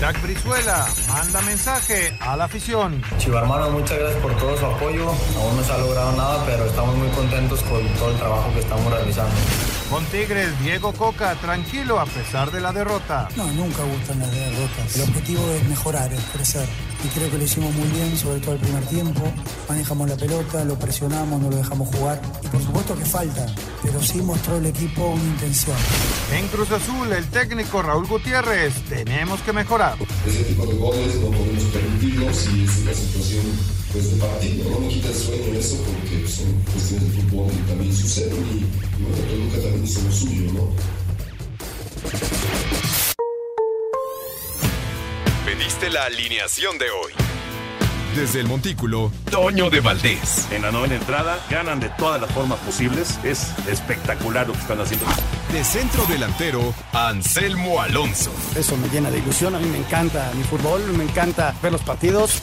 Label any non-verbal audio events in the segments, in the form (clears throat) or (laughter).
Jack Brizuela manda mensaje a la afición. Chivo hermano, muchas gracias por todo su apoyo. Aún no se ha logrado nada, pero estamos muy contentos con todo el trabajo que estamos realizando. Con Tigres, Diego Coca, tranquilo a pesar de la derrota. No, nunca gustan las derrotas. El objetivo es mejorar, es crecer. Y creo que lo hicimos muy bien, sobre todo el primer tiempo. Manejamos la pelota, lo presionamos, no lo dejamos jugar. Y por supuesto que falta, pero sí mostró el equipo una intención. En Cruz Azul, el técnico Raúl Gutiérrez, tenemos que mejorar. Ese tipo de goles no podemos permitirlos y es una situación pues, de partido. No me quita el sueño eso porque son cuestiones de fútbol y también suceden y bueno, Toluca también hizo lo suyo, ¿no? Pediste la alineación de hoy. Desde el Montículo, Toño de Valdés. En la novena entrada ganan de todas las formas posibles. Es espectacular lo que están haciendo. De centro delantero, Anselmo Alonso. Eso me llena de ilusión. A mí me encanta mi fútbol, me encanta ver los partidos.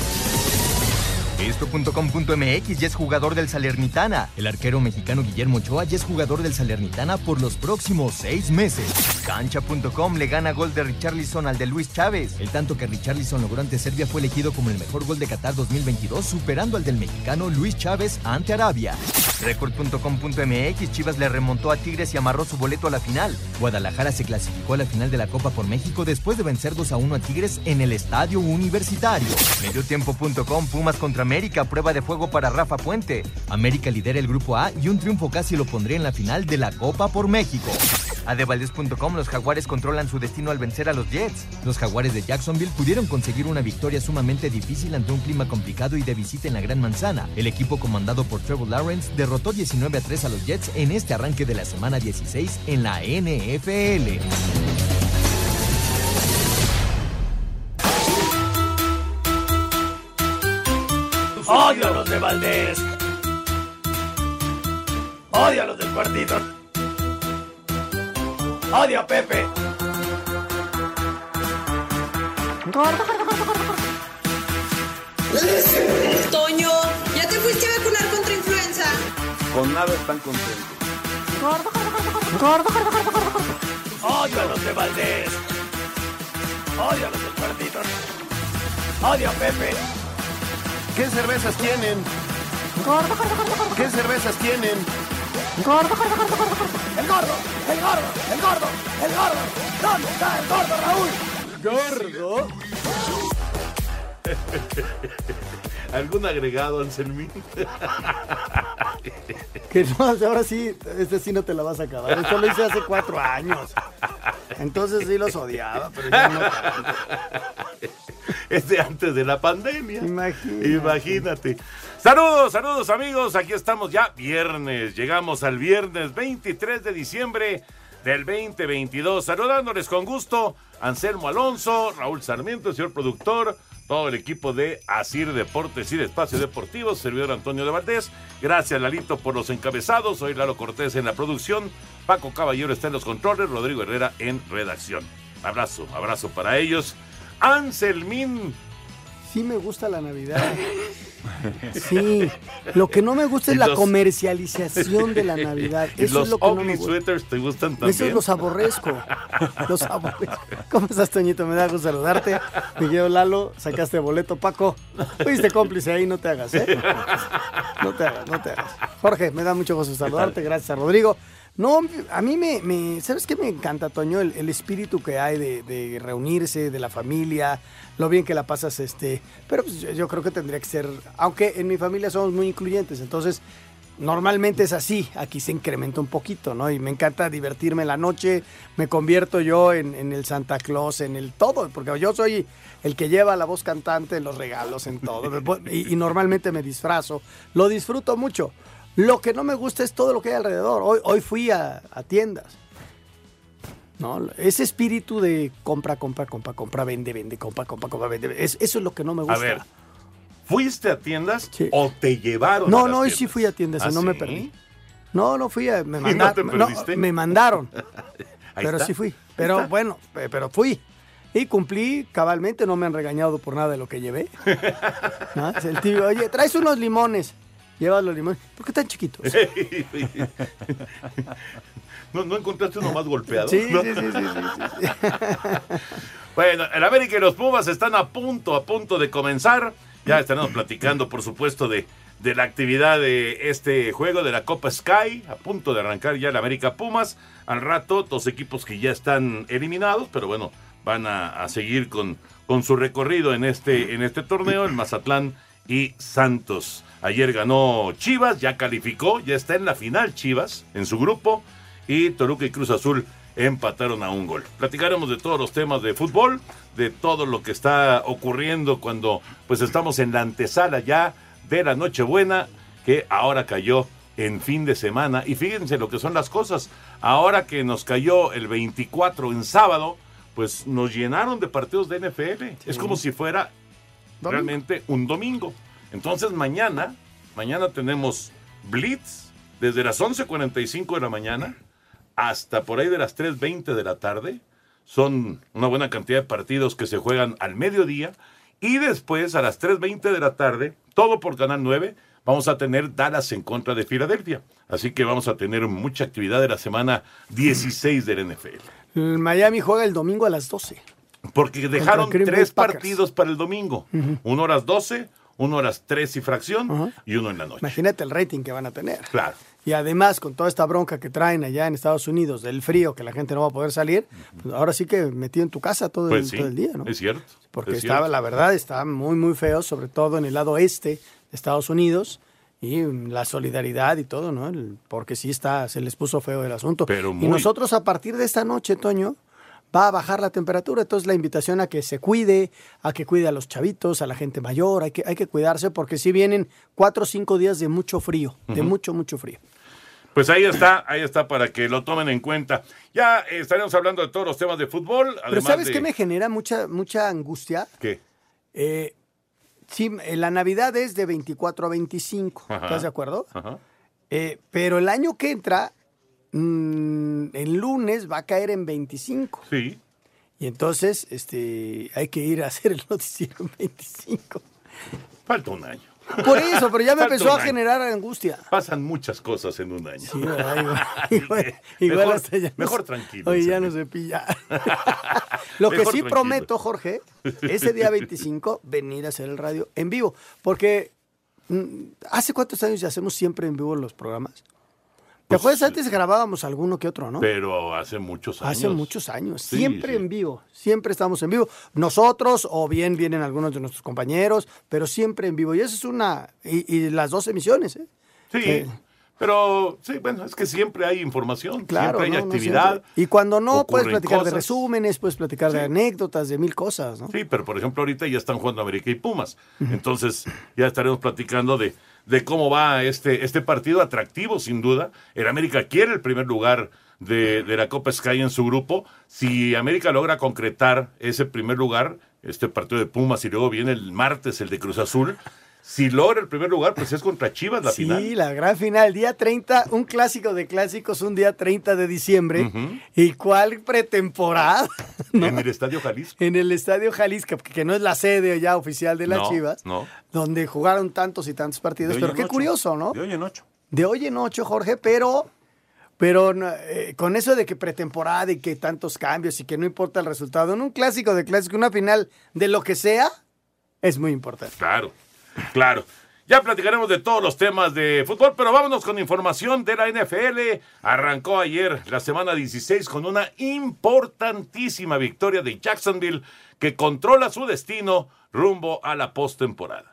Esto.com.mx ya es jugador del Salernitana. El arquero mexicano Guillermo Ochoa ya es jugador del Salernitana por los próximos seis meses. Cancha.com le gana gol de Richarlison al de Luis Chávez. El tanto que Richarlison logró ante Serbia fue elegido como el mejor gol de Qatar 2022, superando al del mexicano Luis Chávez ante Arabia. Record.com.mx Chivas le remontó a Tigres y amarró su boleto a la final. Guadalajara se clasificó a la final de la Copa por México después de vencer 2 a 1 a Tigres en el Estadio Universitario. Mediotiempo.com Pumas contra América, prueba de fuego para Rafa Puente. América lidera el grupo A y un triunfo casi lo pondría en la final de la Copa por México. Adevaldez.com Los Jaguares controlan su destino al vencer a los Jets. Los Jaguares de Jacksonville pudieron conseguir una victoria sumamente difícil ante un clima complicado y de visita en la Gran Manzana. El equipo comandado por Trevor Lawrence derrotó 19 a 3 a los Jets en este arranque de la semana 16 en la NFL. ¡Odio a los de Valdés! ¡Odio a los del partido! ¡Odio a Pepe! Toño, ¿ya te fuiste a vacunar contra influenza? Con nada están contentos. ¡Odio a los de Valdés! ¡Odio a los del! ¡Odio a Pepe! ¿Qué cervezas tienen? ¿Qué cervezas tienen? ¡El gordo! ¡El gordo! ¡El gordo! ¡El gordo! ¿Dónde está el gordo, Raúl? ¿Gordo? (laughs) ¿Algún agregado, Anselmín? Que no, ahora sí, este sí no te la vas a acabar. Esto lo hice hace cuatro años. Entonces sí los odiaba, pero ya no. Es de antes de la pandemia. Imagínate. Imagínate. Saludos, saludos amigos. Aquí estamos ya viernes. Llegamos al viernes 23 de diciembre del 2022. Saludándoles con gusto Anselmo Alonso, Raúl Sarmiento, el señor productor, todo el equipo de Asir Deportes y de Espacio Deportivo, servidor Antonio de Valdés. Gracias Lalito por los encabezados. Soy Lalo Cortés en la producción. Paco Caballero está en los controles, Rodrigo Herrera en redacción. Abrazo, abrazo para ellos. Anselmín. Sí me gusta la Navidad. Sí. Lo que no me gusta es la comercialización de la (laughs) Navidad. ¿Y Eso los es lo que no me gusta. sweaters te gustan también? Esos los aborrezco. Los aborrezco. ¿Cómo estás, Toñito? Me da gusto saludarte. Miguel Lalo, sacaste boleto. Paco, fuiste cómplice ahí, no te hagas, ¿eh? No te hagas, no te hagas. Jorge, me da mucho gusto saludarte. Gracias a Rodrigo. No, a mí me, ¿sabes qué me encanta, Toño? El, espíritu que hay de, reunirse, de la familia, lo bien que la pasas, este. Pero pues, yo, creo que tendría que ser, aunque en mi familia somos muy incluyentes, entonces normalmente es así, aquí se incrementa un poquito, ¿no? Y me encanta divertirme la noche, me convierto yo en, el Santa Claus, en el todo, porque yo soy el que lleva la voz cantante los regalos, en todo, y normalmente me disfrazo, lo disfruto mucho. Lo que no me gusta es todo lo que hay alrededor. Hoy, hoy fui a, a tiendas. ¿no? Ese espíritu de compra, compra, compra, compra, vende, vende, compra, compra, compra, vende. Es, eso es lo que no me gusta. A ver, ¿fuiste a tiendas o te llevaron? a No, las no, hoy sí fui a tiendas ¿Ah, y no me perdí. No, no fui, a, me, (laughs) ¿Y manda- no te no, me mandaron. (laughs) Pero está. sí fui. Pero bueno, pe- pero fui. Y cumplí cabalmente, no me han regañado por nada de lo que llevé. (laughs) ¿No? Es el tío, oye, traes unos limones. Llevas los limones. ¿Por qué tan chiquitos? (laughs) ¿No, ¿No encontraste uno más golpeado? Sí, ¿No? sí, sí, sí, sí, sí. (laughs) Bueno, el América y los Pumas están a punto, a punto de comenzar. Ya estaremos (laughs) platicando, por supuesto, de, de la actividad de este juego de la Copa Sky. A punto de arrancar ya el América Pumas. Al rato, dos equipos que ya están eliminados, pero bueno, van a, a seguir con, con su recorrido en este, en este torneo, el Mazatlán y Santos. Ayer ganó Chivas, ya calificó, ya está en la final Chivas en su grupo y Toluca y Cruz Azul empataron a un gol. Platicaremos de todos los temas de fútbol, de todo lo que está ocurriendo cuando pues estamos en la antesala ya de la Nochebuena que ahora cayó en fin de semana y fíjense lo que son las cosas. Ahora que nos cayó el 24 en sábado, pues nos llenaron de partidos de NFL. Es como si fuera realmente un domingo. Entonces mañana, mañana tenemos Blitz desde las 11.45 de la mañana hasta por ahí de las 3.20 de la tarde. Son una buena cantidad de partidos que se juegan al mediodía. Y después a las 3.20 de la tarde, todo por Canal 9, vamos a tener Dallas en contra de Filadelfia. Así que vamos a tener mucha actividad de la semana 16 del NFL. Miami juega el domingo a las 12. Porque dejaron tres partidos para el domingo. Ujú. Uno a las 12, uno a las 3 y fracción y uno en la noche. Imagínate el rating que van a tener. Claro. Y además, con toda esta bronca que traen allá en Estados Unidos, del frío, que la gente no va a poder salir, pues ahora sí que metido en tu casa todo, Pues el, sí, todo el día, ¿no? es cierto. Porque es estaba, cierto. la verdad, está muy, muy feo, sobre todo en el lado este de Estados Unidos. Y la solidaridad y todo, ¿no? El- porque sí está, se les puso feo el asunto. Pero Y nosotros a partir de esta noche, Toño, va a bajar la temperatura. Entonces la invitación a que se cuide, a que cuide a los chavitos, a la gente mayor, hay que, hay que cuidarse porque sí vienen cuatro o cinco días de mucho frío, de mucho, mucho frío. Pues ahí está, ahí está para que lo tomen en cuenta. Ya eh, estaremos hablando de todos los temas de fútbol. Pero además ¿sabes de- qué me genera mucha, mucha angustia? ¿Qué? Eh, sí, eh, la Navidad es de 24 a 25, Ajá. ¿estás de acuerdo? Ajá. Eh, pero el año que entra, mm, el lunes va a caer en 25. Sí. Y entonces este, hay que ir a hacer el noticiero en 25. Falta un año. Por eso, pero ya me Falta empezó a generar angustia. Pasan muchas cosas en un año. Sí, igual, (laughs) igual- igual mejor, hasta ya mejor tranquilo. Oye, ya no se pilla. (laughs) Lo que sí tranquilo. prometo, Jorge, ese día 25, venir a hacer el radio en vivo. Porque, mm, ¿hace cuántos años ya hacemos siempre en vivo los programas? ¿Te Pues, acuerdas? Antes grabábamos alguno que otro, ¿no? Pero hace muchos años. Hace muchos años, Sí, siempre sí. en vivo, siempre estamos en vivo. Nosotros, o bien vienen algunos de nuestros compañeros, pero siempre en vivo. Y eso es una, y, y las dos emisiones, ¿eh? Sí, Eh, pero sí, bueno, es que siempre hay información, Claro, siempre hay no, no actividad. siempre. y cuando no, puedes platicar de resúmenes, puedes platicar de anécdotas, de mil cosas, ¿no? Sí, pero por ejemplo ahorita ya están jugando América y Pumas. Entonces ya estaremos platicando de, de cómo va este, este partido atractivo, sin duda. El América quiere el primer lugar de, de la Copa Sky en su grupo. Si América logra concretar ese primer lugar, este partido de Pumas y luego viene el martes el de Cruz Azul. Si logra el primer lugar, pues es contra Chivas la sí, final. la gran final, día 30, un clásico de clásicos, un día 30 de diciembre. ¿Y cuál pretemporada? (laughs) En el Estadio Jalisco. En el Estadio Jalisco, que no es la sede ya oficial de las No, Chivas, No. donde jugaron tantos y tantos partidos. Pero qué ocho. curioso, ¿no? De hoy en ocho. De hoy en ocho, Jorge, pero, pero eh, con eso de que pretemporada y que tantos cambios y que no importa el resultado, en un clásico de clásico, una final de lo que sea, es muy importante. Claro, claro. Ya platicaremos de todos los temas de fútbol, pero vámonos con información de la NFL. Arrancó ayer la semana 16 con una importantísima victoria de Jacksonville que controla su destino rumbo a la postemporada.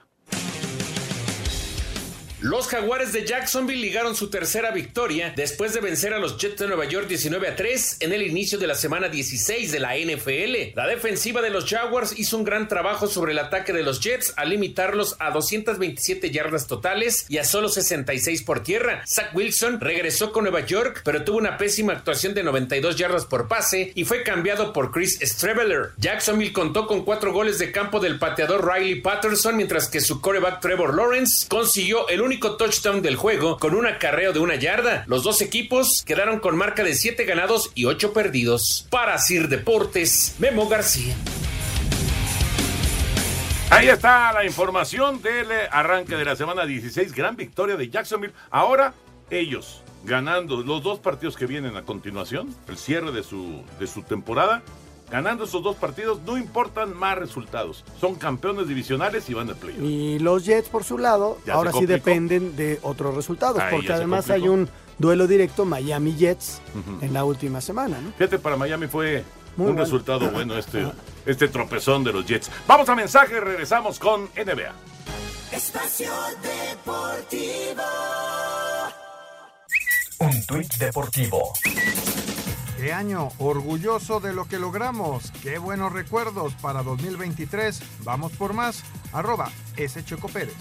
Los Jaguares de Jacksonville ligaron su tercera victoria después de vencer a los Jets de Nueva York 19 a 3 en el inicio de la semana 16 de la NFL. La defensiva de los Jaguars hizo un gran trabajo sobre el ataque de los Jets al limitarlos a 227 yardas totales y a solo 66 por tierra. Zach Wilson regresó con Nueva York, pero tuvo una pésima actuación de 92 yardas por pase y fue cambiado por Chris Streveler. Jacksonville contó con cuatro goles de campo del pateador Riley Patterson, mientras que su coreback Trevor Lawrence consiguió el único touchdown del juego con un acarreo de una yarda. Los dos equipos quedaron con marca de 7 ganados y 8 perdidos. Para Sir Deportes, Memo García. Ahí está la información del eh, arranque de la semana 16. Gran victoria de Jacksonville. Ahora ellos ganando los dos partidos que vienen a continuación, el cierre de su, de su temporada. Ganando esos dos partidos, no importan más resultados. Son campeones divisionales y van de playoff. Y los Jets, por su lado, Ya ahora sí dependen de otros resultados, Ahí porque además hay un duelo directo Miami Jets en la última semana, ¿no? Fíjate, para Miami fue Muy un bueno. resultado (laughs) bueno este, este tropezón de los Jets. Vamos a mensaje, regresamos con NBA. Espacio Deportivo. Un tuit deportivo. ¿Qué año? Orgulloso de lo que logramos. Qué buenos recuerdos para 2023. Vamos por más. Arroba S. Checo Pérez.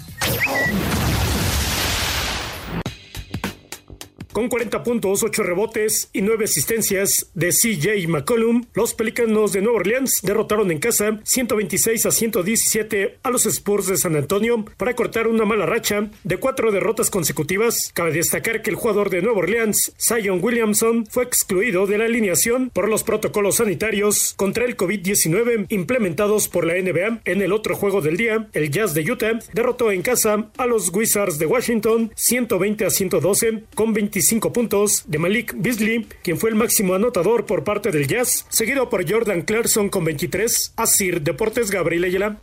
Con 40 puntos, 8 rebotes y 9 asistencias de CJ McCollum, los Pelícanos de Nueva Orleans derrotaron en casa 126 a 117 a los Spurs de San Antonio para cortar una mala racha de cuatro derrotas consecutivas. Cabe destacar que el jugador de Nueva Orleans, Zion Williamson, fue excluido de la alineación por los protocolos sanitarios contra el COVID-19 implementados por la NBA. En el otro juego del día, el Jazz de Utah derrotó en casa a los Wizards de Washington 120 a 112 con 25 puntos de Malik Beasley, quien fue el máximo anotador por parte del Jazz, seguido por Jordan Clarkson con 23, Asir Deportes Gabriel Ayala.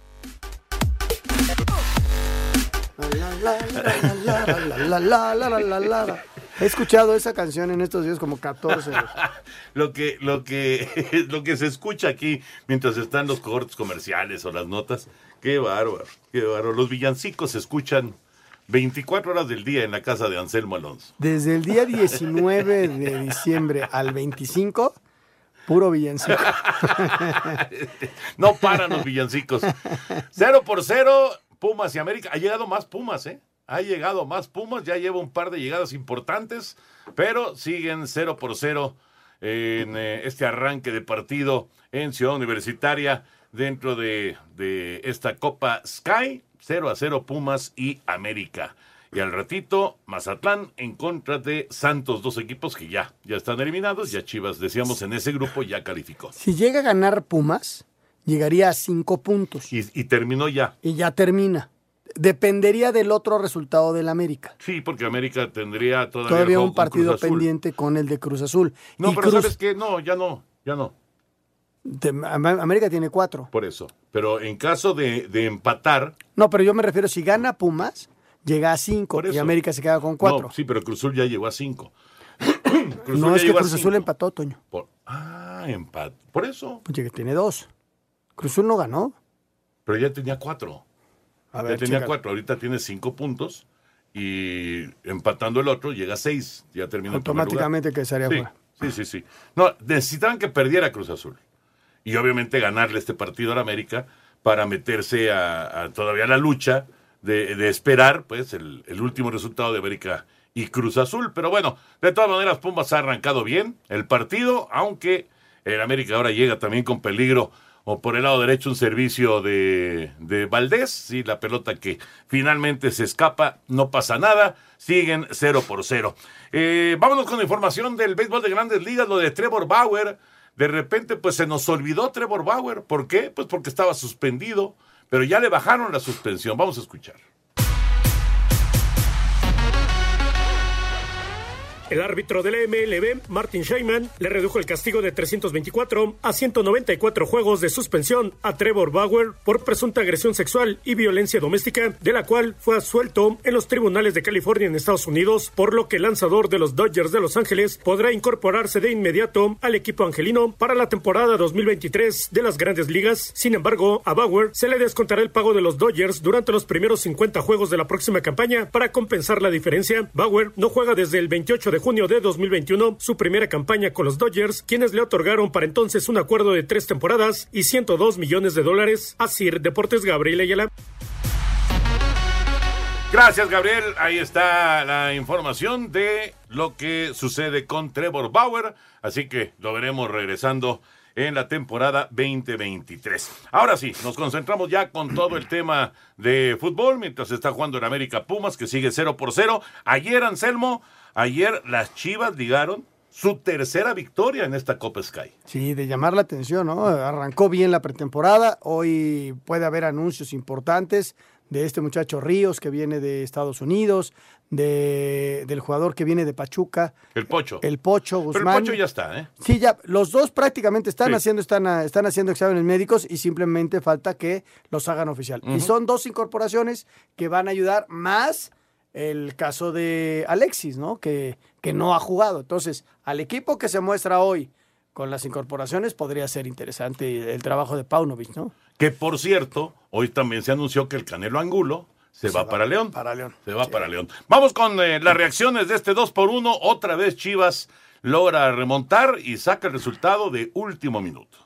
La, la, la, la, la, la, la. He escuchado esa canción en estos días como 14 veces. (laughs) Lo que, lo que, (laughs) lo que se escucha aquí mientras están los cortes comerciales o las notas, qué bárbaro, qué bárbaro. Los villancicos se escuchan 24 horas del día en la casa de Anselmo Alonso. Desde el día 19 de diciembre al 25, puro villancico. (laughs) No paran los villancicos. Cero por cero, Pumas y América. Ha llegado más Pumas, ¿eh? Ha llegado más Pumas, ya lleva un par de llegadas importantes, pero siguen cero por cero en eh, este arranque de partido en Ciudad Universitaria dentro de, de esta Copa Sky. 0 a 0 Pumas y América. Y al ratito, Mazatlán en contra de Santos, dos equipos que ya, ya están eliminados. Ya Chivas, decíamos, en ese grupo ya calificó. Si llega a ganar Pumas, llegaría a 5 puntos. Y, y terminó ya. Y ya termina. Dependería del otro resultado del América. Sí, porque América tendría todavía, Todavía un partido pendiente con el de Cruz Azul. No, Y pero Cruz- ¿sabes qué? No, ya no, ya no. De- América tiene cuatro. Por eso. Pero en caso de, de empatar. No, pero yo me refiero, si gana Pumas, llega a cinco y. América se queda con cuatro. No, sí, pero Cruz Azul ya llegó a cinco. (clears throat) Cruz No, es que Cruz Azul empató, Toño. Por- ah, empat. Por eso. Pues que tiene dos. Cruz Azul no ganó. Pero ya tenía cuatro. A ya tenía cuatro. Ahorita tiene cinco puntos. Y empatando el otro, llega a seis. Ya lugar. Automáticamente que estaría Sí, sí, sí, sí. No, necesitaban que perdiera Cruz Azul. Y obviamente ganarle este partido a la América para meterse a, todavía la lucha de, esperar pues el, el último resultado de América y Cruz Azul. Pero bueno, de todas maneras, Pumas ha arrancado bien el partido, aunque el América ahora llega también con peligro. O por el lado derecho un servicio de, de Valdés, sí, la pelota que finalmente se escapa, no pasa nada, siguen 0 por 0. Eh, vámonos con información del béisbol de grandes ligas, lo de Trevor Bauer. De repente, pues se nos olvidó Trevor Bauer. ¿Por qué? Pues porque estaba suspendido, pero ya le bajaron la suspensión. Vamos a escuchar. El árbitro de la MLB, Martin Shaiman, le redujo el castigo de 324 a 194 juegos de suspensión a Trevor Bauer por presunta agresión sexual y violencia doméstica, de la cual fue absuelto en los tribunales de California en Estados Unidos, por lo que el lanzador de los Dodgers de Los Ángeles podrá incorporarse de inmediato al equipo angelino para la temporada 2023 de las grandes ligas. Sin embargo, a Bauer se le descontará el pago de los Dodgers durante los primeros 50 juegos de la próxima campaña para compensar la diferencia. Bauer no juega desde el 28 de junio de 2021, su primera campaña con los Dodgers, quienes le otorgaron para entonces un acuerdo de tres temporadas y 102 millones de dólares. Así, Deportes Gabriel Ayala. Gracias, Gabriel. Ahí está la información de lo que sucede con Trevor Bauer. Así que lo veremos regresando en la temporada 2023. Ahora sí, nos concentramos ya con todo el tema de fútbol mientras está jugando en América Pumas que sigue 0 por 0. Ayer, Anselmo, ayer las Chivas ligaron su tercera victoria en esta Copa Sky. Sí, de llamar la atención, ¿no? Arrancó bien la pretemporada, hoy puede haber anuncios importantes de este muchacho Ríos que viene de Estados Unidos, de, del jugador que viene de Pachuca. El Pocho. El Pocho Guzmán. Pero el Pocho ya está, ¿eh? Sí, ya, los dos prácticamente están Sí. haciendo, están, están haciendo exámenes médicos y simplemente falta que los hagan oficial. Y son dos incorporaciones que van a ayudar más el caso de Alexis, ¿no? Que, que no ha jugado. Entonces, al equipo que se muestra hoy con las incorporaciones podría ser interesante el trabajo de Paunovic, ¿no? Que por cierto, hoy también se anunció que el Canelo Angulo se, va, para León. Para León. Se va para León. Vamos con eh, las reacciones de este 2 por 1 Otra vez Chivas logra remontar y saca el resultado de último minuto.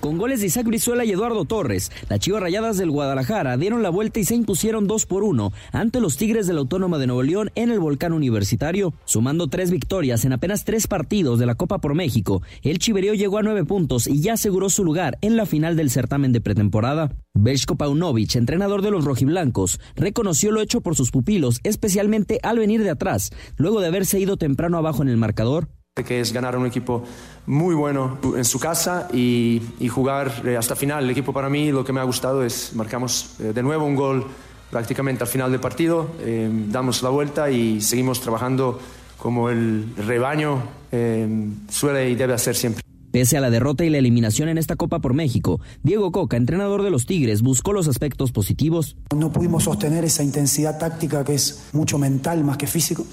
Con goles de Isaac Brizuela y Eduardo Torres, las Chivas Rayadas del Guadalajara dieron la vuelta y se impusieron 2 por 1 ante los Tigres de la Autónoma de Nuevo León en el Volcán Universitario. Sumando tres victorias en apenas tres partidos de la Copa por México, el Chiverío llegó a nueve puntos y ya aseguró su lugar en la final del certamen de pretemporada. Belshko Paunovic, entrenador de los rojiblancos, reconoció lo hecho por sus pupilos, especialmente al venir de atrás, luego de haberse ido temprano abajo en el marcador. Que es ganar a un equipo muy bueno en su casa y, y jugar eh, hasta final. El equipo para mí lo que me ha gustado es marcamos eh, de nuevo un gol prácticamente al final del partido, eh, damos la vuelta y seguimos trabajando como el rebaño eh, suele y debe hacer siempre. Pese a la derrota y la eliminación en esta Copa por México, Diego Coca, entrenador de los Tigres, buscó los aspectos positivos. No pudimos sostener esa intensidad táctica que es mucho mental más que físico,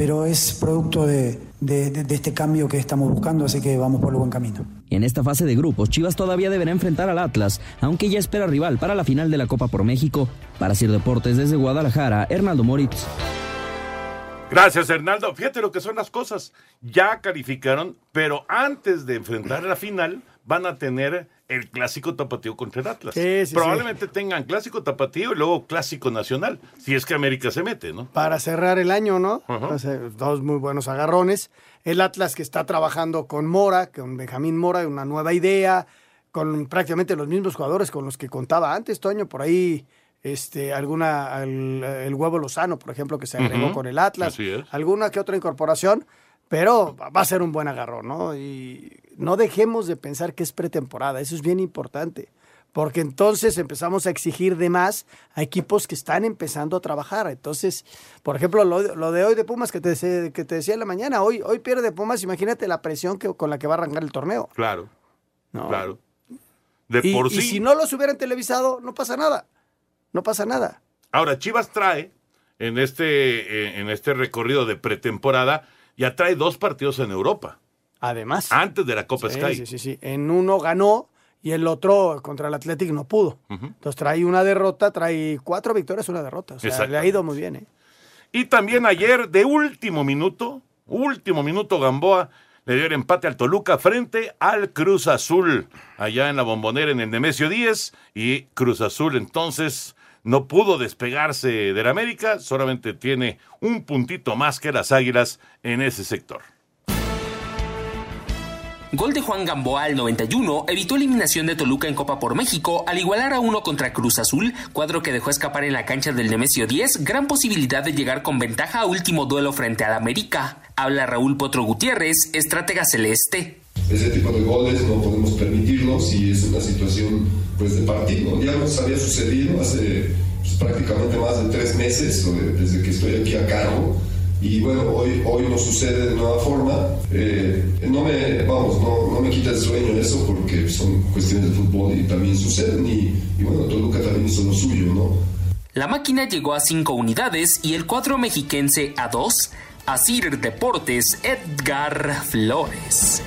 pero es producto de, de- de- de este cambio que estamos buscando, así que vamos por el buen camino. En esta fase de grupos, Chivas todavía deberá enfrentar al Atlas, aunque ya espera rival para la final de la Copa por México. Para Sir Deportes desde Guadalajara, Hernaldo Moritz. Gracias, Hernaldo. Fíjate lo que son las cosas. Ya calificaron, pero antes de enfrentar la final, van a tener el clásico tapatío contra el Atlas. Sí, sí, Probablemente tengan clásico tapatío y luego clásico nacional, si es que América se mete, ¿no? para cerrar el año, ¿no? Dos muy buenos agarrones. El Atlas que está trabajando con Mora, con Benjamín Mora, una nueva idea, con prácticamente los mismos jugadores con los que contaba antes, Toño, por ahí este alguna el, el huevo Lozano, por ejemplo, que se agregó con el Atlas, alguna que otra incorporación, pero va a ser un buen agarrón, ¿no? Y no dejemos de pensar que es pretemporada, eso es bien importante. Porque entonces empezamos a exigir de más a equipos que están empezando a trabajar. Entonces, por ejemplo, lo, lo de hoy de Pumas que te, dese- que te decía en la mañana, hoy, hoy pierde Pumas, imagínate la presión que, con la que va a arrancar el torneo. Claro. No. Claro. De y, por y sí. si no los hubieran televisado, no pasa nada. No pasa nada. Ahora, Chivas trae en este, eh, en este recorrido de pretemporada, ya trae dos partidos en Europa. Además. Antes de la Copa Sí, Sky. sí, sí, sí. En uno ganó y el otro contra el Athletic no pudo. Entonces trae una derrota, trae cuatro victorias, una derrota. O sea, le ha ido muy bien, ¿eh? Y también ayer, de último minuto, último minuto, Gamboa le dio el empate al Toluca frente al Cruz Azul, allá en la bombonera en el Nemesio 10. Y Cruz Azul entonces no pudo despegarse del América, solamente tiene un puntito más que las Águilas en ese sector. Gol de Juan Gamboa al 91 evitó eliminación de Toluca en Copa por México al igualar a uno contra Cruz Azul, cuadro que dejó escapar en la cancha del Nemesio 10 gran posibilidad de llegar con ventaja a último duelo frente al América. Habla Raúl Potro Gutiérrez, estratega celeste. Ese tipo de goles no podemos permitirlos y es una situación pues de partido. Ya nos había sucedido hace pues, prácticamente más de tres meses desde que estoy aquí a cargo y bueno, hoy, hoy nos sucede de nueva forma. Eh, no me, vamos, no, no me quita el sueño eso porque son cuestiones de fútbol y también suceden y, y bueno, Toluca también hizo lo suyo, ¿no? La máquina llegó a cinco unidades y el cuadro mexiquense a dos. Asir Deportes, Edgar Flores.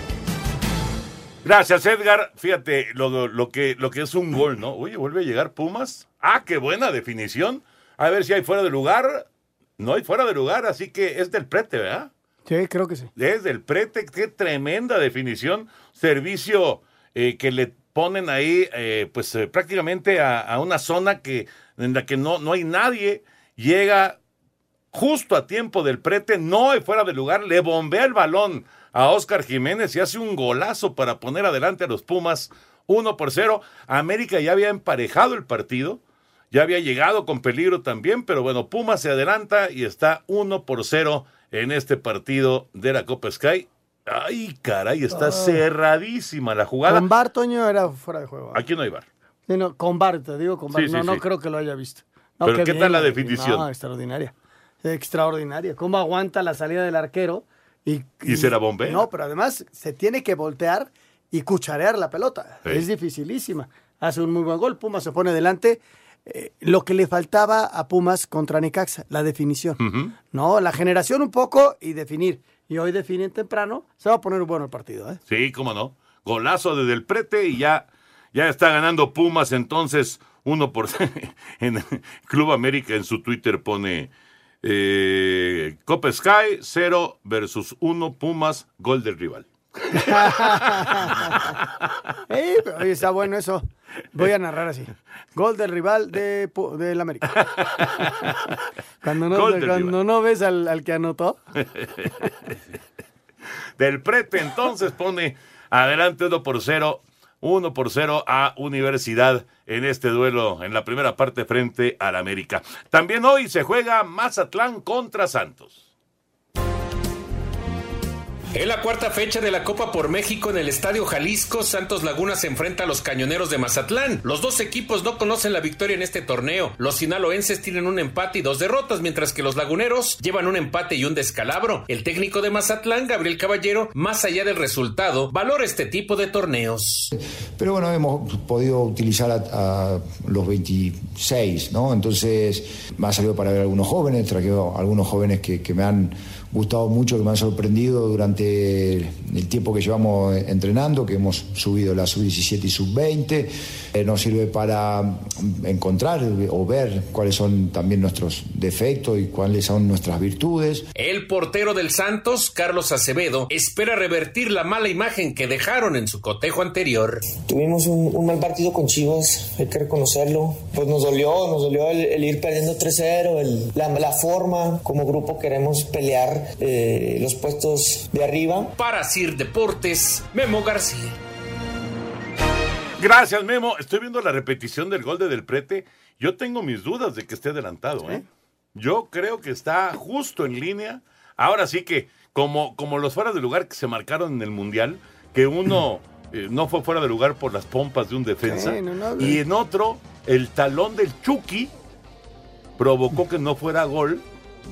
Gracias, Edgar. Fíjate lo, lo que, lo que es un gol, ¿no? Oye, vuelve a llegar Pumas. Ah, qué buena definición. A ver si hay fuera de lugar. No hay fuera de lugar, así que es del prete, ¿verdad? Sí, creo que sí. Es del prete, qué tremenda definición. Servicio eh, que le ponen ahí, eh, pues eh, prácticamente a, a una zona que, en la que no, no hay nadie. Llega justo a tiempo del prete, no fuera de lugar, le bombea el balón a Oscar Jiménez y hace un golazo para poner adelante a los Pumas 1 por 0. América ya había emparejado el partido, ya había llegado con peligro también, pero bueno, Pumas se adelanta y está 1 por 0 en este partido de la Copa Sky. Ay, caray, está cerradísima la jugada. Con Bar, Toño, era fuera de juego. Aquí no hay bar. Sí, no, con Bar, te digo, con Bar. Sí, sí, no, no creo que lo haya visto. No, Pero qué ¿qué bien, tal la definición? No, extraordinaria. Extraordinaria. ¿Cómo aguanta la salida del arquero? Y, Y se la bombea. No, pero además se tiene que voltear y cucharear la pelota. Sí. Es dificilísima. Hace un muy buen gol. Pumas se pone delante. Eh, lo que le faltaba a Pumas contra Necaxa, la definición. No, la generación un poco y definir. Y hoy definen temprano. Se va a poner bueno el partido. ¿eh? Sí, cómo no. Golazo desde el prete y ya, ya está ganando Pumas entonces uno por (laughs) en Club América en su Twitter pone eh, Copa Sky 0 versus 1 Pumas gol del rival. (laughs) Eh, oye, está bueno eso. Voy a narrar así. Gol del rival de, del América. Cuando no, Gol del cuando no ves al, al que anotó. Del prete entonces pone adelante 1 por 0, 1 por 0 a Universidad en este duelo en la primera parte frente al América. También hoy se juega Mazatlán contra Santos. En la cuarta fecha de la Copa por México en el Estadio Jalisco, Santos Laguna se enfrenta a los Cañoneros de Mazatlán. Los dos equipos no conocen la victoria en este torneo. Los sinaloenses tienen un empate y dos derrotas, mientras que los laguneros llevan un empate y un descalabro. El técnico de Mazatlán, Gabriel Caballero, más allá del resultado, valora este tipo de torneos. Pero bueno, hemos podido utilizar a, los 26, ¿no? Entonces me ha salido para ver algunos jóvenes, traje algunos jóvenes que me han gustado mucho, que me han sorprendido durante el tiempo que llevamos entrenando, que hemos subido la sub-17 y sub-20. Eh, nos sirve para encontrar o ver cuáles son también nuestros defectos y cuáles son nuestras virtudes. El portero del Santos, Carlos Acevedo, espera revertir la mala imagen que dejaron en su cotejo anterior. Tuvimos un, un mal partido con Chivas, hay que reconocerlo. Pues nos dolió, nos dolió el, el ir perdiendo 3-0, el- la, la forma como grupo queremos pelear eh, los puestos de arriba. Para Sir Deportes, Memo García. Gracias, Memo. Estoy viendo la repetición del gol de Del Prete. Yo tengo mis dudas de que esté adelantado, ¿eh? Yo creo que está justo en línea. Ahora sí que, como, como los fuera de lugar que se marcaron en el Mundial, que uno (laughs) eh, no fue fuera de lugar por las pompas de un defensa, Sí, no, no, y en otro, el talón del Chucky provocó que no fuera gol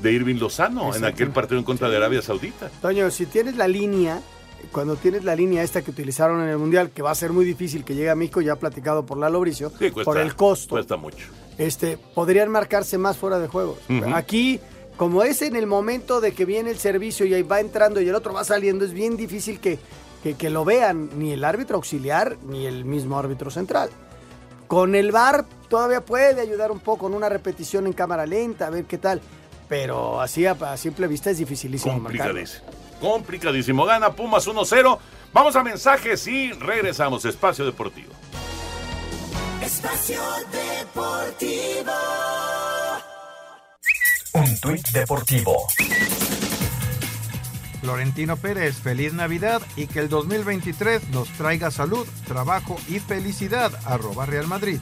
de Irving Lozano en aquel partido en contra de Arabia Saudita. Toño, si tienes la línea, cuando tienes la línea esta que utilizaron en el Mundial, que va a ser muy difícil que llegue a México, ya platicado por Lalo Bricio, Sí, cuesta- por el costo, Cuesta mucho. este, podrían marcarse más fuera de juego. Aquí, como es en el momento de que viene el servicio y ahí va entrando y el otro va saliendo, es bien difícil que, que, que lo vean ni el árbitro auxiliar ni el mismo árbitro central. Con el VAR todavía puede ayudar un poco con una repetición en cámara lenta, a ver qué tal. Pero así a, a simple vista es dificilísimo marcarlo. Complicadísimo. Complicadísimo. Gana Pumas 1-0. Vamos a mensajes y regresamos. Espacio Deportivo. Espacio Deportivo. Un tuit deportivo. Florentino Pérez, feliz Navidad y que el 2023 nos traiga salud, trabajo y felicidad. Arroba Real Madrid.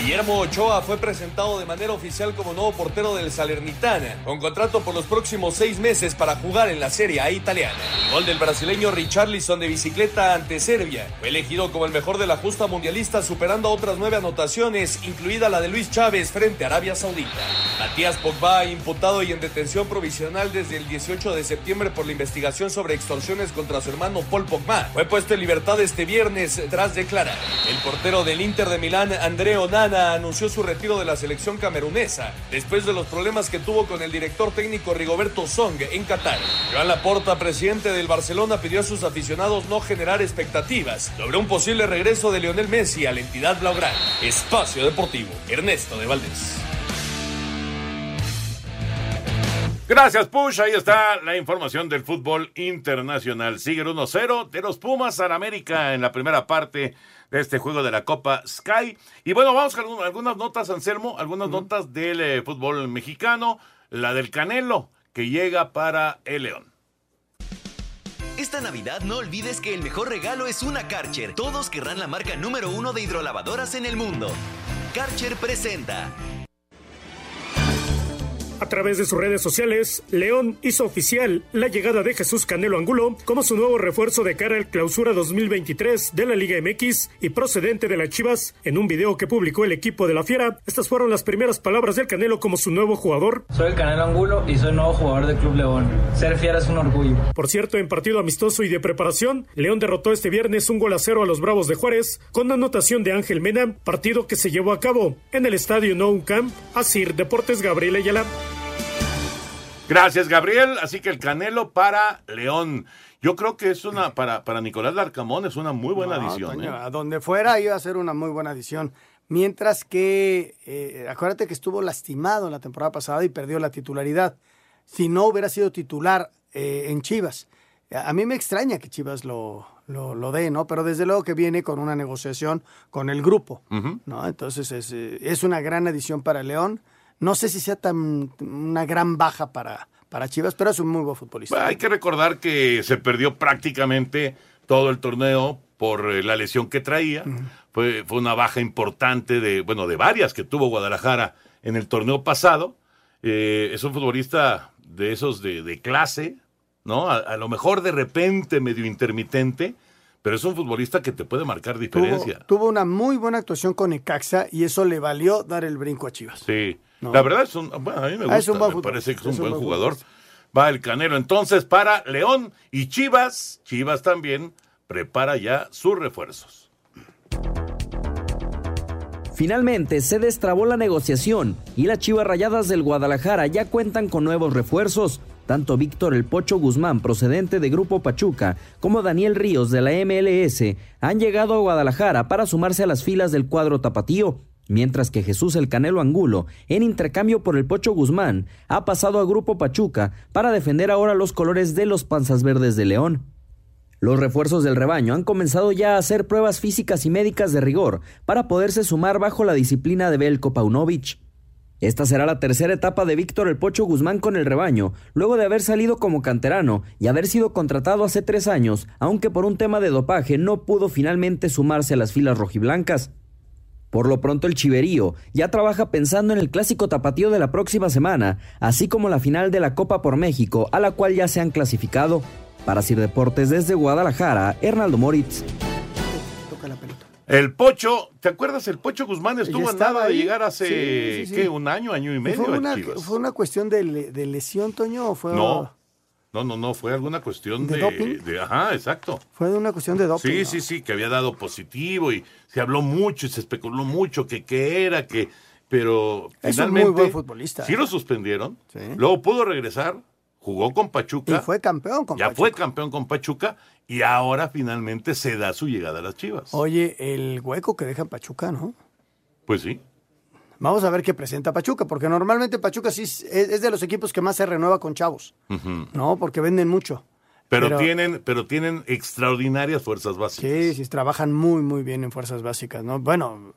Guillermo Ochoa fue presentado de manera oficial como nuevo portero del Salernitana, con contrato por los próximos seis meses para jugar en la Serie A italiana. El gol del brasileño Richarlison de bicicleta ante Serbia fue elegido como el mejor de la justa mundialista, superando otras nueve anotaciones, incluida la de Luis Chávez frente a Arabia Saudita. Matías Pogba, imputado y en detención provisional desde el 18 de septiembre por la investigación sobre extorsiones contra su hermano Paul Pogba, fue puesto en libertad este viernes tras declarar. El portero del Inter de Milán, André Onana, anunció su retiro de la selección camerunesa después de los problemas que tuvo con el director técnico Rigoberto Song en Qatar. Joan Laporta, presidente del Barcelona, pidió a sus aficionados no generar expectativas sobre un posible regreso de Lionel Messi a la entidad blaugrana. Espacio Deportivo, Ernesto de Valdés. Gracias, Push. Ahí está la información del fútbol internacional. Sigue el 1-0 de los Pumas al América en la primera parte de este juego de la Copa Sky. Y bueno, vamos con algunas notas, Anselmo, algunas notas del eh, fútbol mexicano. La del Canelo, que llega para el León. Esta Navidad no olvides que el mejor regalo es una Karcher. Todos querrán la marca número uno de hidrolavadoras en el mundo. Karcher presenta a través de sus redes sociales, León hizo oficial la llegada de Jesús Canelo Angulo como su nuevo refuerzo de cara al clausura 2023 de la Liga MX y procedente de las Chivas. En un video que publicó el equipo de la Fiera, estas fueron las primeras palabras del Canelo como su nuevo jugador. Soy el Canelo Angulo y soy nuevo jugador del Club León. Ser Fiera es un orgullo. Por cierto, en partido amistoso y de preparación, León derrotó este viernes un gol a cero a los Bravos de Juárez con anotación de Ángel Mena, partido que se llevó a cabo en el estadio Nou Camp, Asir Deportes Gabriel Ayala. Gracias, Gabriel. Así que el Canelo para León. Yo creo que es una, para, para Nicolás Larcamón es una muy buena adición. ¿eh? A donde fuera iba a ser una muy buena adición. Mientras que, eh, acuérdate que estuvo lastimado en la temporada pasada y perdió la titularidad. Si no hubiera sido titular eh, en Chivas. A mí me extraña que Chivas lo, lo, dé, ¿no? Pero desde luego que viene con una negociación con el grupo, ¿no? Entonces es, es una gran adición para León. No sé si sea tan una gran baja para, para Chivas, pero es un muy buen futbolista. hay que recordar que se perdió prácticamente todo el torneo por eh, la lesión que traía. fue, fue una baja importante de, bueno, de varias que tuvo Guadalajara en el torneo pasado. Eh, es un futbolista de esos de, clase, ¿no? A, lo mejor de repente medio intermitente, pero es un futbolista que te puede marcar diferencia. Tuvo, tuvo una muy buena actuación con Ecaxa y eso le valió dar el brinco a Chivas. Sí. La verdad es un, bueno, a mí me ah, gusta, me parece que es un, buen, jugador. Va el Canelo entonces para León y Chivas, Chivas también prepara ya sus refuerzos. Finalmente se destrabó la negociación y las Chivas Rayadas del Guadalajara ya cuentan con nuevos refuerzos. Tanto Víctor El Pocho Guzmán, procedente de Grupo Pachuca, como Daniel Ríos de la MLS han llegado a Guadalajara para sumarse a las filas del cuadro tapatío mientras que Jesús el Canelo Angulo, en intercambio por el Pocho Guzmán, ha pasado a Grupo Pachuca para defender ahora los colores de los Panzas Verdes de León. Los refuerzos del rebaño han comenzado ya a hacer pruebas físicas y médicas de rigor para poderse sumar bajo la disciplina de Belko Paunovic. Esta será la tercera etapa de Víctor El Pocho Guzmán con el rebaño, luego de haber salido como canterano y haber sido contratado hace tres años, aunque por un tema de dopaje no pudo finalmente sumarse a las filas rojiblancas. Por lo pronto el Chiverío ya trabaja pensando en el clásico tapatío de la próxima semana, así como la final de la Copa por México, a la cual ya se han clasificado. Para Sir Deportes desde Guadalajara, Hernaldo Moritz. El Pocho, ¿te acuerdas? El Pocho Guzmán estuvo en nada de llegar hace, ¿qué? ¿Un año, año y medio? Fue una, ¿Fue una cuestión de, lesión, Toño? O fue no, no, no, no, fue alguna cuestión de, de, Ajá, exacto. Fue una cuestión de doping. Sí, sí, sí, que había dado positivo y se habló mucho y se especuló mucho que qué era, que. Pero es finalmente. Un muy buen futbolista. Sí lo suspendieron. Luego pudo regresar, jugó con Pachuca. Y fue campeón con ya fue campeón con Pachuca y ahora finalmente se da su llegada a las chivas. Oye, el hueco que deja Pachuca, ¿no? Pues sí. Vamos a ver qué presenta Pachuca, porque normalmente Pachuca sí es, de los equipos que más se renueva con chavos, ¿no? Porque venden mucho. Pero, tienen, pero tienen extraordinarias fuerzas básicas. Sí, sí, trabajan muy, muy bien en fuerzas básicas, ¿no? Bueno,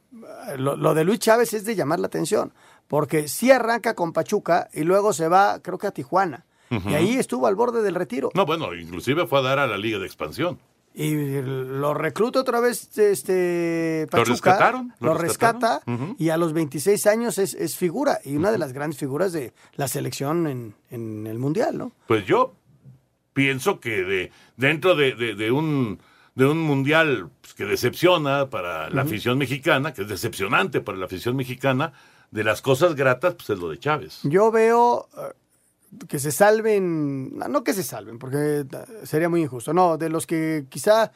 lo, de Luis Chávez es de llamar la atención, porque sí arranca con Pachuca y luego se va, creo que a Tijuana. Y ahí estuvo al borde del retiro. No, bueno, inclusive fue a dar a la Liga de Expansión. Y lo recluta otra vez este Pachuca. Lo rescataron. Lo, rescata y a los 26 años es, figura y una de las grandes figuras de la selección en, en, el Mundial, ¿no? Pues yo pienso que de, dentro de, de, un, de un Mundial pues, que decepciona para la afición mexicana, que es decepcionante para la afición mexicana, de las cosas gratas, pues es lo de Chávez. Yo veo que se salven, no que se salven, porque sería muy injusto, no, de los que quizá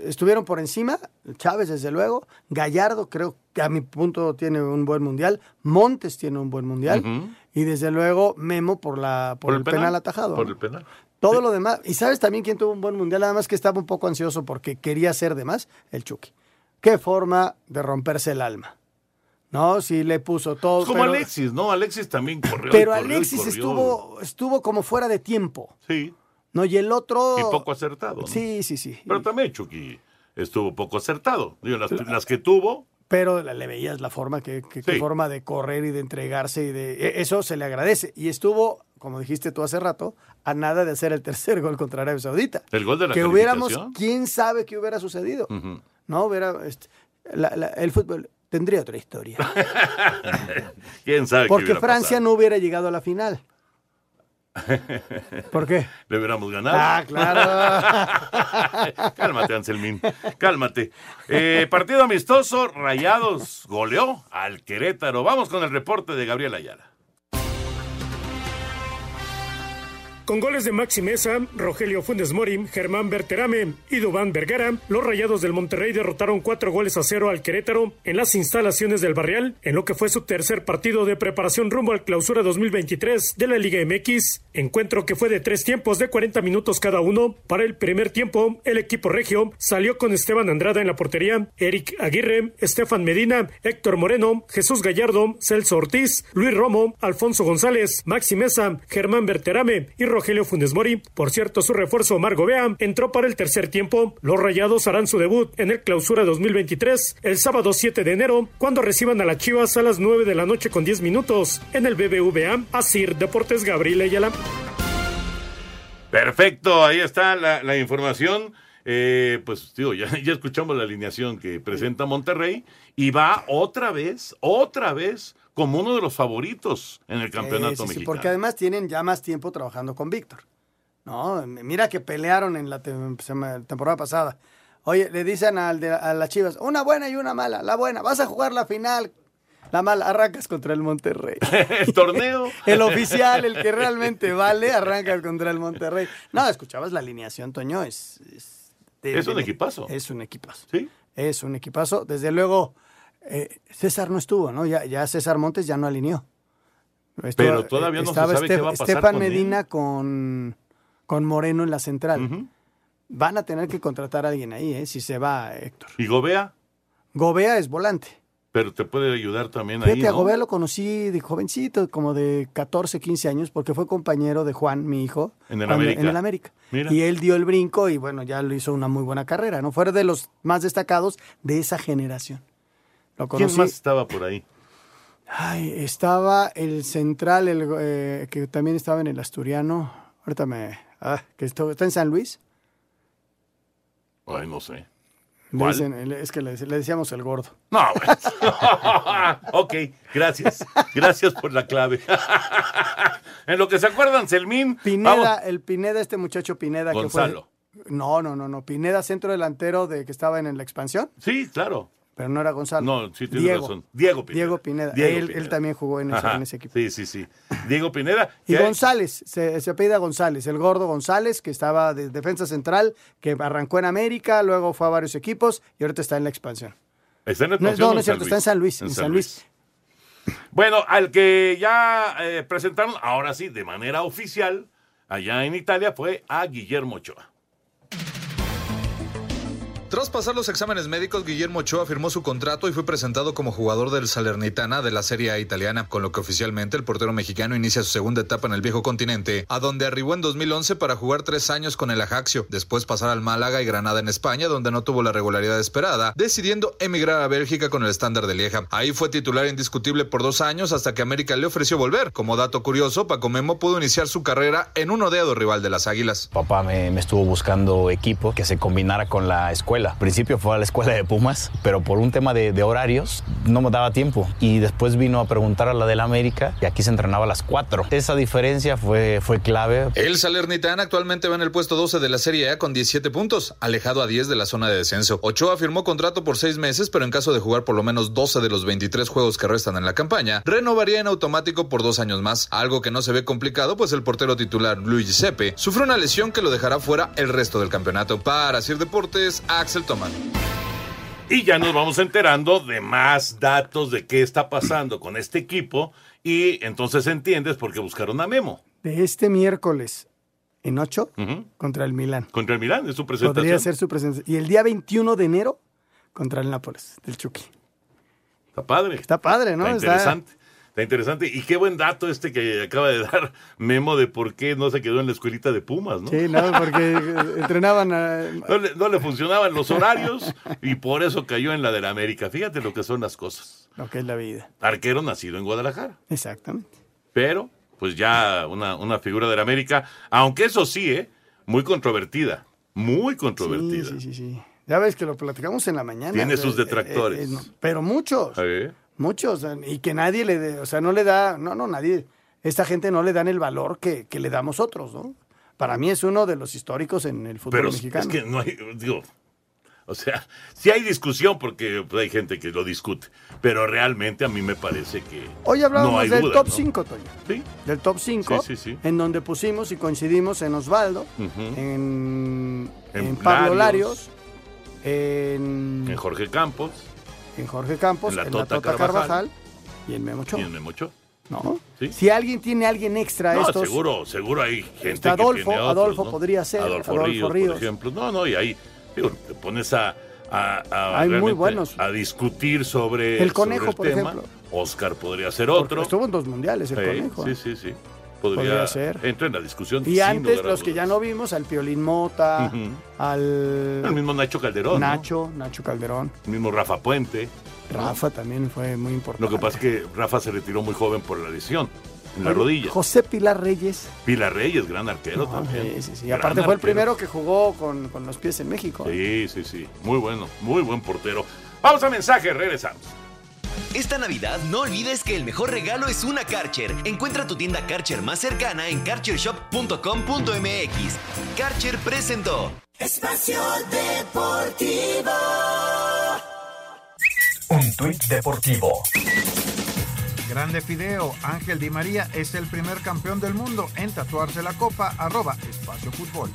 estuvieron por encima, Chávez desde luego, Gallardo creo que a mi punto tiene un buen mundial, Montes tiene un buen mundial y desde luego Memo por la por, el, penal, atajado. Por el penal. Todo lo demás, y sabes también quién tuvo un buen mundial, además que estaba un poco ansioso porque quería ser de más, el Chucky. Qué forma de romperse el alma. No, sí le puso todo. Es como pero, Alexis, ¿no? Alexis también corrió. pero corrió Alexis estuvo, estuvo como fuera de tiempo. Sí. No, y el otro. Y poco acertado. ¿no? Sí, sí, sí. Pero también Chucky estuvo poco acertado. Digo, las, las que tuvo, Pero le veías la forma, que, que- Sí. forma de correr y de entregarse y de e- eso se le agradece. Y estuvo, como dijiste tú hace rato, a nada de hacer el tercer gol contra Arabia Saudita. el gol de la que hubiéramos, quién sabe qué hubiera sucedido. No hubiera, este, la- la- el fútbol tendría otra historia. (laughs) ¿Quién sabe Porque Francia no hubiera llegado a la final. (laughs) ¿Por qué? Le hubiéramos ganado. Ah, claro. (laughs) Cálmate, Anselmín. Cálmate. Eh, partido amistoso, Rayados goleó al Querétaro. Vamos con el reporte de Gabriel Ayala. Con goles de Maxi Mesa, Rogelio Funes Mori, Germán Berterame y Dubán Vergara, los Rayados del Monterrey derrotaron cuatro goles a cero al Querétaro en las instalaciones del Barrial, en lo que fue su tercer partido de preparación rumbo al clausura 2023 de la Liga MX. Encuentro que fue de tres tiempos de 40 minutos cada uno. Para el primer tiempo, el equipo regio salió con Esteban Andrada en la portería, Eric Aguirre, Estefan Medina, Héctor Moreno, Jesús Gallardo, Celso Ortiz, Luis Romo, Alfonso González, Maxi Mesa, Germán Berterame y Rogelio Funes Mori. Por cierto, su refuerzo Omar Gobea entró para el tercer tiempo. Los Rayados harán su debut en el Clausura 2023 el sábado 7 de enero, cuando reciban a las Chivas a las 9 de la noche con 10 minutos en el BBVA. Asir Deportes Gabriel Ayala. Perfecto, ahí está la, la información. Eh, pues, digo, ya, ya escuchamos la alineación que presenta Monterrey y va otra vez, otra vez, como uno de los favoritos en el campeonato Sí, sí, sí, mexicano. porque además tienen ya más tiempo trabajando con Víctor. No, mira que pelearon en la temporada pasada. Oye, le dicen al de- a las Chivas, una buena y una mala. La buena, vas a jugar la final. La mala, arrancas contra el Monterrey. (laughs) el torneo. (laughs) el oficial, el que realmente vale, arrancas contra el Monterrey. No, escuchabas la alineación, Toño. Es, es, de- Es un de- equipazo. Es un equipazo. Sí. Es un equipazo. Desde luego, eh, César no estuvo, ¿no? Ya, ya César Montes ya no alineó. Pero todavía no se sabe qué va a pasar Estefan con él. Medina con, con Moreno en la central. Van a tener que contratar a alguien ahí, ¿eh? Si se va Héctor. Y Gobea, Gobea es volante. pero te puede ayudar también ahí, Fíjate, a ¿no? Gobea lo conocí de jovencito, como de 14, 15 años, porque fue compañero de Juan, mi hijo. En el cuando- América. En el América. Mira. Y él dio el brinco y bueno, ya lo hizo una muy buena carrera, ¿no? Fue de los más destacados de esa generación. Lo ¿Quién más estaba por ahí? Ay, estaba el central, el, eh, que también estaba en el Asturiano. Ahorita me. Ah, que esto- está en San Luis. Ay, no sé. Le ¿Cuál? dicen- es que le, le decíamos el gordo. No, bueno. (laughs) ok, gracias. Gracias por la clave. (laughs) en lo que se acuerdan, Selmín. Pineda, vamos. el Pineda, este muchacho Pineda Gonzalo. que fue. No, no, no, no. Pineda, centro delantero de que estaba en la expansión. Sí, claro. Pero no era Gonzalo. No, sí tienes Diego. razón. Diego Pineda. Diego Pineda. Diego él, Pineda. él también jugó en ese, Ajá, en ese equipo. Sí, sí, sí. Diego Pineda. Y González, se, se apellida González, el gordo González, que estaba de defensa central, que arrancó en América, luego fue a varios equipos y ahorita está en la expansión. ¿Está en la expansión no, no es cierto, está en San Luis. En San Luis. Bueno, al que ya eh, presentaron, ahora sí, de manera oficial, allá en Italia, fue a Guillermo Ochoa. Tras pasar los exámenes médicos, Guillermo Ochoa firmó su contrato y fue presentado como jugador del Salernitana de la Serie A italiana, con lo que oficialmente el portero mexicano inicia su segunda etapa en el viejo continente, a donde arribó en 2011 para jugar tres años con el Ajaxio, después pasar al Málaga y Granada en España, donde no tuvo la regularidad esperada, decidiendo emigrar a Bélgica con el estándar de Lieja. Ahí fue titular indiscutible por dos años hasta que América le ofreció volver. Como dato curioso, Paco Memo pudo iniciar su carrera en un odiado rival de las Águilas. Papá me estuvo buscando equipo que se combinara con la escuela. Al principio fue a la escuela de Pumas, pero por un tema de, horarios no me daba tiempo. Y después vino a preguntar a la del América y aquí se entrenaba a las 4. Esa diferencia fue, fue clave. El Salernitana actualmente va en el puesto 12 de la Serie A con 17 puntos, alejado a 10 de la zona de descenso. Ochoa firmó contrato por 6 meses, pero en caso de jugar por lo menos 12 de los 23 juegos que restan en la campaña, renovaría en automático por dos años más, algo que no se ve complicado, pues el portero titular Luis Giuseppe sufrió una lesión que lo dejará fuera el resto del campeonato. Para Sir Deportes, Axel Toman. Y ya nos vamos enterando de más datos de qué está pasando con este equipo y entonces entiendes por qué buscaron a Memo. De este miércoles en 8 Ujú. contra el Milán. Contra el Milán, es su presentación. Podría ser su presencia. Y el día 21 de enero contra el Nápoles, del Chucky. Está padre. Está padre, ¿no? Está- interesante. Está interesante. Y qué buen dato este que acaba de (laughs) dar Memo de por qué no se quedó en la escuelita de Pumas, ¿no? Sí, no, porque entrenaban a... No le, no le funcionaban los horarios y por eso cayó en la del América. Fíjate lo que son las cosas. lo que es la vida. Arquero nacido en Guadalajara. Exactamente. Pero, pues ya una, una figura del América, aunque eso sí, ¿eh? Muy controvertida. Muy controvertida. Sí, sí, sí, sí. Ya ves que lo platicamos en la mañana. Tiene Eh, sus eh, detractores. eh, no, pero muchos. Muchos. Y que nadie le dé, o sea, no le da, no, no, nadie, esta gente no le dan el valor que, que le damos otros, ¿no? Para mí es uno de los históricos en el fútbol Pero mexicano. es que no hay, digo, o sea, sí hay discusión porque pues, hay gente que lo discute, pero realmente a mí me parece que Hoy hablábamos no hay del duda, top ¿no? 5, Toño. Sí. Del top 5, Sí, sí, sí. en donde pusimos y coincidimos en Osvaldo, En en Pablo Larios. Larios, en, En Jorge Campos en Jorge Campos, en la en Tota la Tota Carvajal. Carvajal, y en Memo Ochoa. y en Memocho. ¿no? Sí. Si alguien tiene alguien extra, No, estos, seguro, seguro hay gente Está que Adolfo, tiene otros, Adolfo ¿no? podría ser, Adolfo, Adolfo Ríos, Ríos. por ejemplo. No, no, y ahí digo, te pones a, a, a Hay muy buenos. a discutir sobre El Conejo, sobre el por tema. ejemplo. Oscar podría ser porque otro. estuvo en dos mundiales el Sí, conejo. Sí, ¿eh? sí, sí. Podría, Podría ser. Entra en la discusión. Y antes, los que ya no vimos, al Piolín Mota, al El mismo Nacho Calderón. ¿no? Nacho, Nacho Calderón. El mismo Rafa Puente. Rafa también fue muy importante. Lo que pasa es que Rafa se retiró muy joven por la lesión en la rodilla. José Pilar Reyes. Pilar Reyes, gran arquero No, también. sí, sí, sí. Gran Aparte fue el primero que jugó con, con los pies en México. Sí, sí, sí. Muy bueno, muy buen portero. Vamos a mensaje, regresamos. Esta Navidad no olvides que el mejor regalo es una Karcher. Encuentra tu tienda Karcher más cercana en karchershop.com.mx. Karcher presentó. Espacio Deportivo. Un tuit deportivo. Grande Fideo, Ángel Di María es el primer campeón del mundo en tatuarse la copa, arroba espacio fútbol.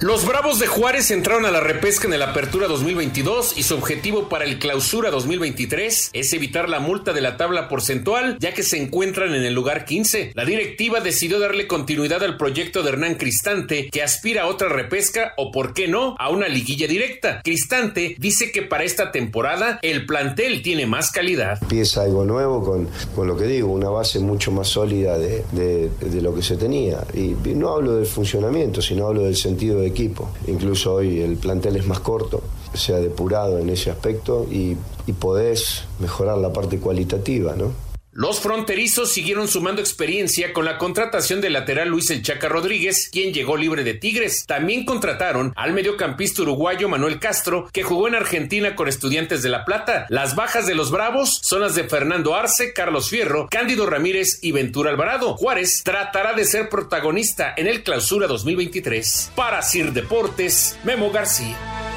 Los Bravos de Juárez entraron a la repesca en el Apertura 2022 y su objetivo para el Clausura 2023 es evitar la multa de la tabla porcentual, ya que se encuentran en el lugar 15. La directiva decidió darle continuidad al proyecto de Hernán Cristante, que aspira a otra repesca o, por qué no, a una liguilla directa. Cristante dice que para esta temporada el plantel tiene más calidad. empieza algo nuevo con, con lo que digo, una base mucho más sólida de, de- de lo que se tenía. Y, y no hablo del funcionamiento, sino hablo del sentido de equipo. Incluso hoy el plantel es más corto, se ha depurado en ese aspecto y, y podés mejorar la parte cualitativa, ¿no? Los fronterizos siguieron sumando experiencia con la contratación del lateral Luis El Chaca Rodríguez, quien llegó libre de Tigres. También contrataron al mediocampista uruguayo Manuel Castro, que jugó en Argentina con Estudiantes de La Plata. Las bajas de los Bravos son las de Fernando Arce, Carlos Fierro, Cándido Ramírez y Ventura Alvarado. Juárez tratará de ser protagonista en el Clausura 2023. Para Sir Deportes, Memo García.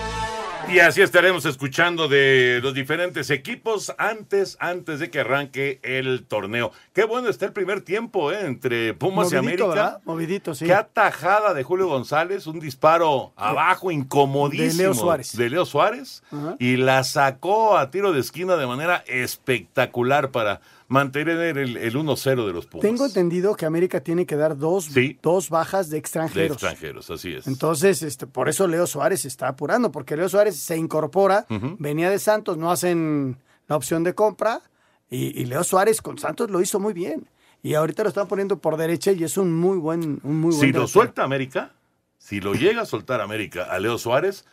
Y así estaremos escuchando de los diferentes equipos antes, antes de que arranque el torneo. Qué bueno está el primer tiempo ¿eh? entre Pumas y América. ¿verdad? Movidito, sí. Qué atajada de Julio González, un disparo abajo incomodísimo De Leo Suárez. de Leo Suárez, y la sacó a tiro de esquina de manera espectacular para mantener el, el 1-0 de los Pumas. Tengo entendido que América tiene que dar dos, dos bajas de de extranjeros. extranjeros, así es. Entonces, este, por eso Leo Suárez se está apurando, porque Leo Suárez se incorpora, venía de Santos, no hacen la opción de compra, y, y Leo Suárez con Santos lo hizo muy bien. Y ahorita lo están poniendo por derecha y es un muy buen, un muy buen si lo suelta América, si lo llega a soltar América a Leo Suárez,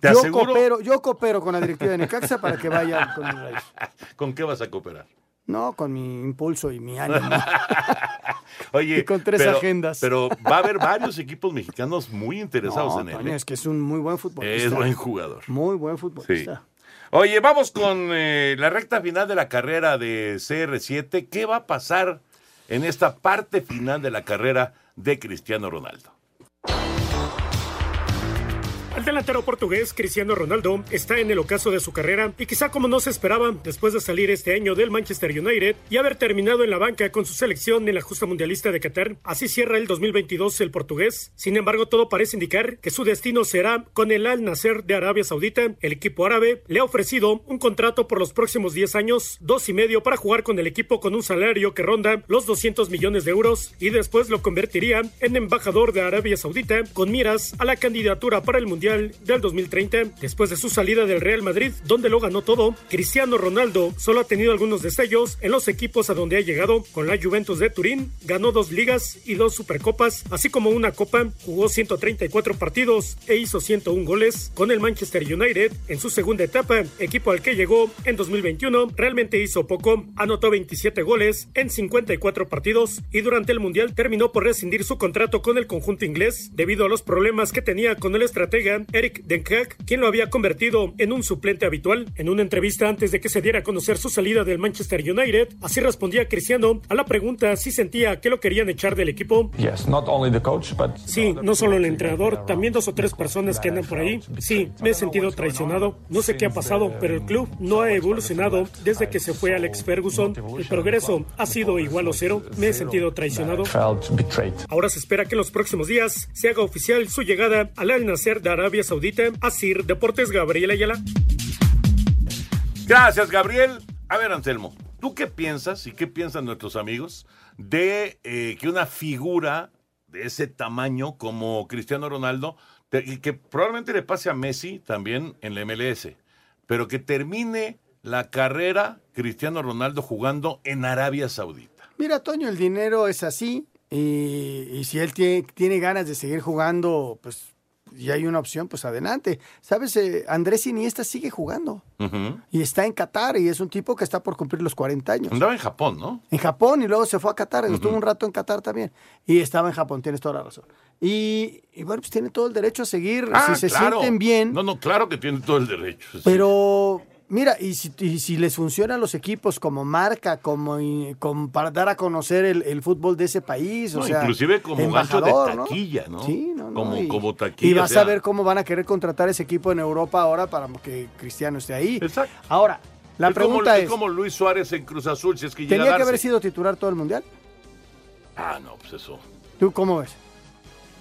te yo aseguro. coopero, yo coopero con la directiva de Necaxa para que vaya con Reyes. (laughs) ¿Con qué vas a cooperar? No, con mi impulso y mi ánimo. (laughs) Oye, Y con tres pero- agendas. Pero va a haber varios equipos mexicanos muy interesados No, en él. ¿eh? es que es un muy buen futbolista. Es buen jugador. Muy buen Sí. futbolista. Oye, vamos con eh, la recta final de la carrera de CR7. ¿Qué va a pasar en esta parte final de la carrera de Cristiano Ronaldo? El delantero portugués Cristiano Ronaldo está en el ocaso de su carrera y quizá como no se esperaba después de salir este año del Manchester United y haber terminado en la banca con su selección en la justa mundialista de Qatar. Así cierra el 2022 el portugués. Sin embargo, todo parece indicar que su destino será con el Al Nasser de Arabia Saudita. El equipo árabe le ha ofrecido un contrato por los próximos 10 años, dos y medio para jugar con el equipo con un salario que ronda los 200 millones de euros y después lo convertiría en embajador de Arabia Saudita con miras a la candidatura para el Mundial del 2030. Después de su salida del Real Madrid, donde lo ganó todo, Cristiano Ronaldo solo ha tenido algunos destellos en los equipos a donde ha llegado. Con la Juventus de Turín, ganó dos ligas y dos supercopas, así como una copa, jugó 134 partidos e hizo 101 goles. Con el Manchester United, en su segunda etapa, equipo al que llegó en 2021, realmente hizo poco, anotó 27 goles en 54 partidos y durante el Mundial terminó por rescindir su contrato con el conjunto inglés debido a los problemas que tenía con el estratega Eric Den Haag, quien lo había convertido en un suplente habitual. En una entrevista antes de que se diera a conocer su salida del Manchester United, así respondía Cristiano a la pregunta si sentía que lo querían echar del equipo. Sí, no solo el entrenador, también dos o tres personas que andan por ahí. Sí, me he sentido traicionado. No sé qué ha pasado, pero el club no ha evolucionado desde que se fue Alex Ferguson. El progreso ha sido igual o cero. Me he sentido traicionado. Ahora se espera que en los próximos días se haga oficial su llegada al Al Nasser de Arabia Saudita. Asir Deportes Gabriel Ayala. Gracias, Gabriel. A ver, Anselmo, ¿tú qué piensas y qué piensan nuestros amigos de eh, que una figura de ese tamaño como Cristiano Ronaldo, y que probablemente le pase a Messi también en la MLS, pero que termine la carrera Cristiano Ronaldo jugando en Arabia Saudita? Mira, Toño, el dinero es así. Y, y si él tiene, tiene ganas de seguir jugando, pues y hay una opción, pues adelante. ¿Sabes? Eh, Andrés Iniesta sigue jugando. Y está en Qatar y es un tipo que está por cumplir los 40 años. Andaba en Japón, ¿no? En Japón y luego se fue a Qatar. Estuvo un rato en Qatar también. Y estaba en Japón, tienes toda la razón. Y, y bueno, pues tiene todo el derecho a seguir Ah, si se claro. sienten bien. No, no, claro que tiene todo el derecho. sí. Pero mira, y si, y si les funcionan los equipos como marca, como, para dar a conocer el, el fútbol de ese país, o No, sea, inclusive como gancho de taquilla, ¿no? Sí, no, no, como, y- como taquilla. Y vas o sea, a ver cómo van a querer contratar ese equipo en Europa ahora para que Cristiano esté ahí. Exacto. Ahora, la es como- pregunta es es, como Luis Suárez en Cruz Azul, si es que llega a ¿tenía que haber sido titular todo el mundial? Ah, no, pues eso. ¿Tú cómo ves?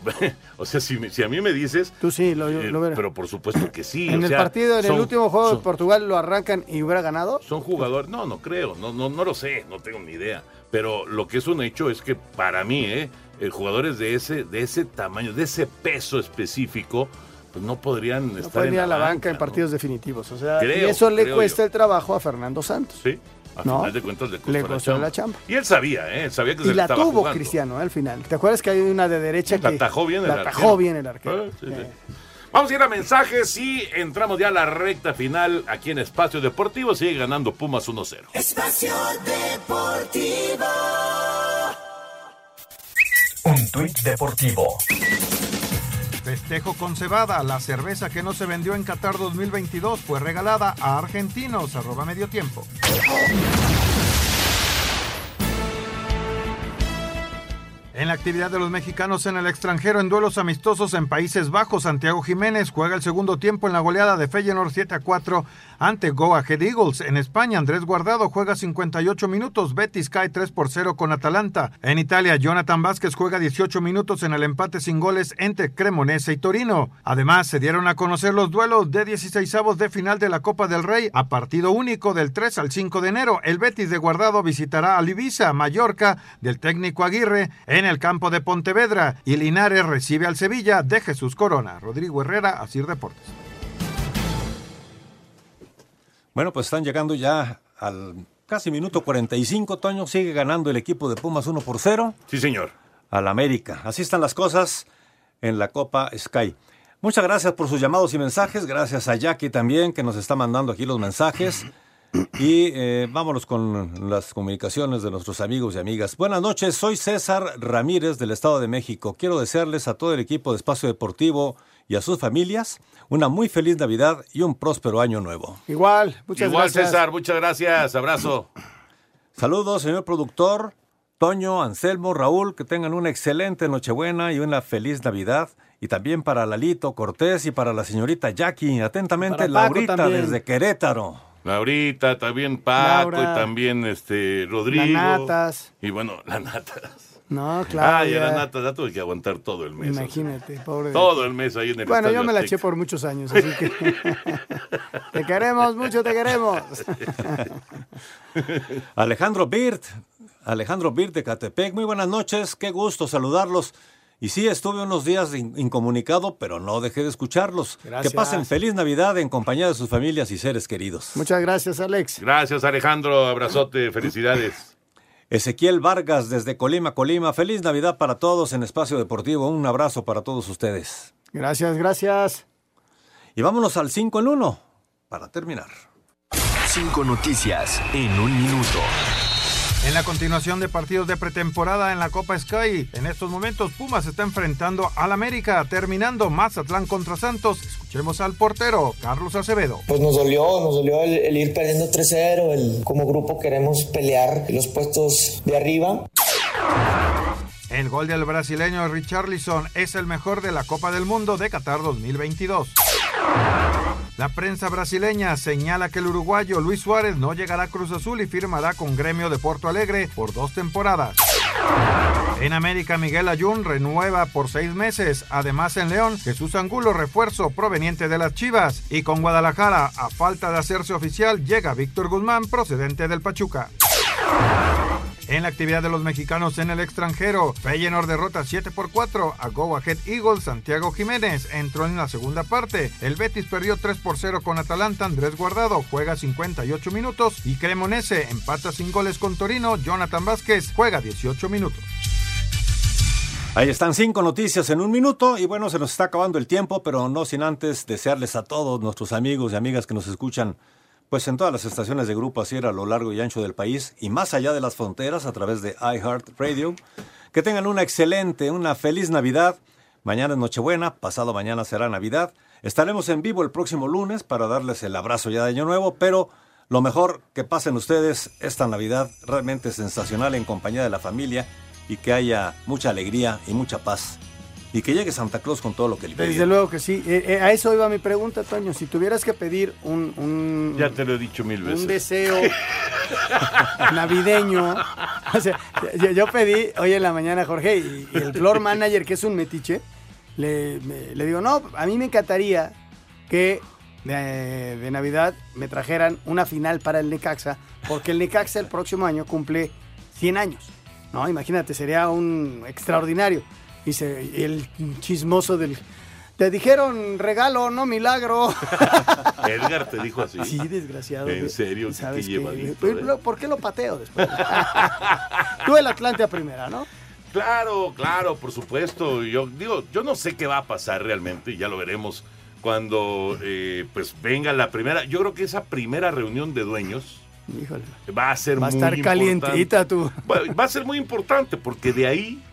(laughs) o sea, si, si a mí me dices. Tú sí, lo, eh, lo verás. pero por supuesto que sí. en o el sea, partido, en son- el último juego son- de Portugal lo arrancan y hubiera ganado. Son jugadores, no, no creo, no, no, no lo sé, no tengo ni idea. Pero lo que es un hecho es que para mí, ¿eh? eh, jugadores de ese, de ese tamaño, de ese peso específico, pues no podrían No estar en ir a la banca, banca, en ¿no? partidos definitivos. O sea, Creo, y eso le cuesta yo. el trabajo a Fernando Santos. Sí, a No, final de cuentas le costó, le la, costó chamba. la chamba. Y él sabía, ¿eh? Él sabía que se Y le la estaba tuvo jugando. Cristiano ¿eh? al final. ¿Te acuerdas que hay una de derecha La que atajó bien el la arquero. atajó bien el arquero? Ah, sí, sí. Vamos a ir a mensajes y entramos ya a la recta final aquí en Espacio Deportivo. Sigue ganando Pumas 1-0. Espacio Deportivo. Un tuit deportivo. Festejo con cebada. La cerveza que no se vendió en Qatar 2022 fue regalada a argentinos. Arroba medio tiempo. En la actividad de los mexicanos en el extranjero en duelos amistosos en Países Bajos, Santiago Jiménez juega el segundo tiempo en la goleada de Feyenoord 7 a 4 ante Go Ahead Eagles. En España, Andrés Guardado juega 58 minutos, Betis cae 3 por 0 con Atalanta. En Italia, Jonathan Vázquez juega 18 minutos en el empate sin goles entre Cremonese y Torino. Además, se dieron a conocer los duelos de 16avos de final de la Copa del Rey a partido único del 3 al 5 de enero. El Betis de Guardado visitará a Ibiza, Mallorca, del técnico Aguirre, en el campo de Pontevedra y Linares recibe al Sevilla de Jesús Corona. Rodrigo Herrera, Asir Deportes. Bueno, pues están llegando ya al casi minuto 45. Toño sigue ganando el equipo de Pumas 1 por 0. Sí, señor. Al América. Así están las cosas en la Copa Sky. Muchas gracias por sus llamados y mensajes. Gracias a Jackie también que nos está mandando aquí los mensajes. Y eh, vámonos con las comunicaciones de nuestros amigos y amigas. Buenas noches, soy César Ramírez del Estado de México. Quiero desearles a todo el equipo de Espacio Deportivo y a sus familias una muy feliz Navidad y un próspero año nuevo. Igual, muchas Igual, gracias. César, muchas gracias. Abrazo. Saludos, señor productor, Toño, Anselmo, Raúl, que tengan una excelente Nochebuena y una feliz Navidad y también para Lalito Cortés y para la señorita Jackie. Atentamente, Laurita también. desde Querétaro. Laurita, también Paco Laura. y también este Rodrigo. La Natas. Y bueno, (laughs) la Natas. No, claro. Ay, a la Natas la tuve que aguantar todo el mes. Imagínate, pobre. Todo el mes ahí en el Bueno, yo me la Azteca. eché por muchos años, así que. (laughs) te queremos, mucho te queremos. (laughs) Alejandro Birt, Alejandro Birt de Catepec, muy buenas noches, qué gusto saludarlos. Y sí, estuve unos días in- incomunicado, pero no dejé de escucharlos. Gracias. Que pasen feliz Navidad en compañía de sus familias y seres queridos. Muchas gracias, Alex. Gracias, Alejandro. Abrazote, felicidades. Ezequiel Vargas desde Colima, Colima, feliz Navidad para todos en Espacio Deportivo. Un abrazo para todos ustedes. Gracias, gracias. Y vámonos al 5 en 1 para terminar. Cinco noticias en un minuto. En la continuación de partidos de pretemporada en la Copa Sky, en estos momentos Pumas está enfrentando al América, terminando Mazatlán contra Santos. Escuchemos al portero, Carlos Acevedo. Pues nos dolió, nos dolió el, el ir perdiendo 3-0, el como grupo queremos pelear los puestos de arriba. El gol del brasileño Richarlison es el mejor de la Copa del Mundo de Qatar 2022. La prensa brasileña señala que el uruguayo Luis Suárez no llegará a Cruz Azul y firmará con Gremio de Porto Alegre por dos temporadas. En América, Miguel Ayun renueva por seis meses. Además, en León, Jesús Angulo, refuerzo proveniente de las Chivas. Y con Guadalajara, a falta de hacerse oficial, llega Víctor Guzmán, procedente del Pachuca. En la actividad de los mexicanos en el extranjero, Feyenoord derrota 7 por 4 a Go Ahead Eagles. Santiago Jiménez entró en la segunda parte. El Betis perdió 3 por 0 con Atalanta. Andrés Guardado juega 58 minutos y Cremonese empata sin goles con Torino. Jonathan Vázquez juega 18 minutos. Ahí están cinco noticias en un minuto y bueno, se nos está acabando el tiempo, pero no sin antes desearles a todos nuestros amigos y amigas que nos escuchan pues en todas las estaciones de Grupo Asier a lo largo y ancho del país y más allá de las fronteras a través de iHeartRadio, que tengan una excelente, una feliz Navidad. Mañana es Nochebuena, pasado mañana será Navidad. Estaremos en vivo el próximo lunes para darles el abrazo ya de Año Nuevo, pero lo mejor que pasen ustedes esta Navidad realmente sensacional en compañía de la familia y que haya mucha alegría y mucha paz. Y que llegue Santa Claus con todo lo que le Desde pide. luego que sí. Eh, eh, a eso iba mi pregunta, Toño. Si tuvieras que pedir un, un, Ya te lo he dicho mil veces. un deseo (laughs) navideño. O sea, yo, yo pedí hoy en la mañana, Jorge, y, y el floor manager, que es un metiche, le, me- le digo, no, a mí me encantaría que de, de Navidad me trajeran una final para el Necaxa, porque el Necaxa el próximo año cumple 100 años. No, imagínate, sería un extraordinario. Y el chismoso del... Te dijeron regalo, no milagro. (laughs) Edgar te dijo así. Sí, desgraciado. En serio, ¿Y qué ¿sabes qué? llevadito, ¿Por qué lo pateo después? (laughs) Tú el Atlante a primera, ¿no? Claro, claro, por supuesto. Yo digo, yo no sé qué va a pasar realmente, ya lo veremos cuando eh, pues venga la primera. Yo creo que esa primera reunión de dueños Híjole. va a ser Va a muy estar importante. calientita tú. Va, va a ser muy importante porque de ahí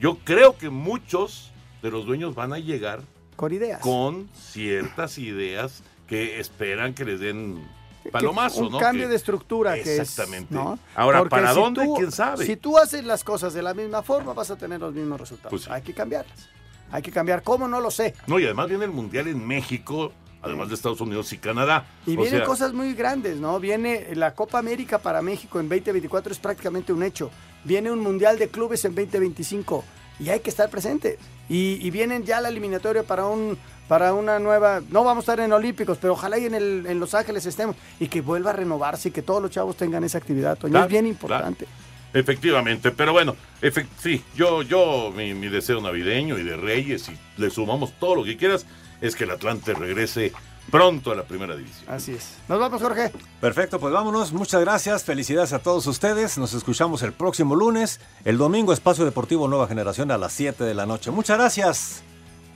yo creo que muchos de los dueños van a llegar Con ideas. con ciertas ideas que esperan que les den palomazo, un ¿no? cambio Que- de estructura que es, Exactamente. ¿no? Ahora, Porque ¿para si dónde? tú- ¿Quién sabe? Si tú haces las cosas de la misma forma, vas a tener los mismos resultados. Pues sí. Hay que cambiarlas. Hay que cambiar. ¿Cómo? No lo sé. No, y además viene el Mundial en México, además de Estados Unidos y Canadá. Y O vienen sea, cosas muy grandes, ¿no? Viene la Copa América para México en 2024, es prácticamente un hecho. Viene un Mundial de Clubes en 2025 y hay que estar presentes. Y, y vienen ya la eliminatoria para un para una nueva... No vamos a estar en Olímpicos, pero ojalá y en, el, en Los Ángeles estemos. Y que vuelva a renovarse y que todos los chavos tengan esa actividad, Toño. Claro, es bien importante. Efectivamente, pero bueno, efec- sí, yo, yo, mi, mi deseo navideño y de Reyes, y le sumamos todo lo que quieras, es que el Atlante regrese pronto a la primera división. Así es. Nos vamos, Jorge. Perfecto, pues vámonos. Muchas gracias. Felicidades a todos ustedes. Nos escuchamos el próximo lunes. El domingo, Espacio Deportivo Nueva Generación a las 7 de la noche. Muchas gracias.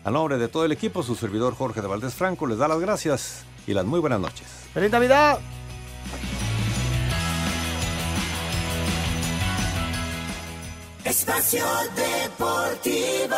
A nombre de todo el equipo, su servidor Jorge de Valdés Franco les da las gracias y las muy buenas noches. ¡Feliz Navidad! Espacio Deportivo.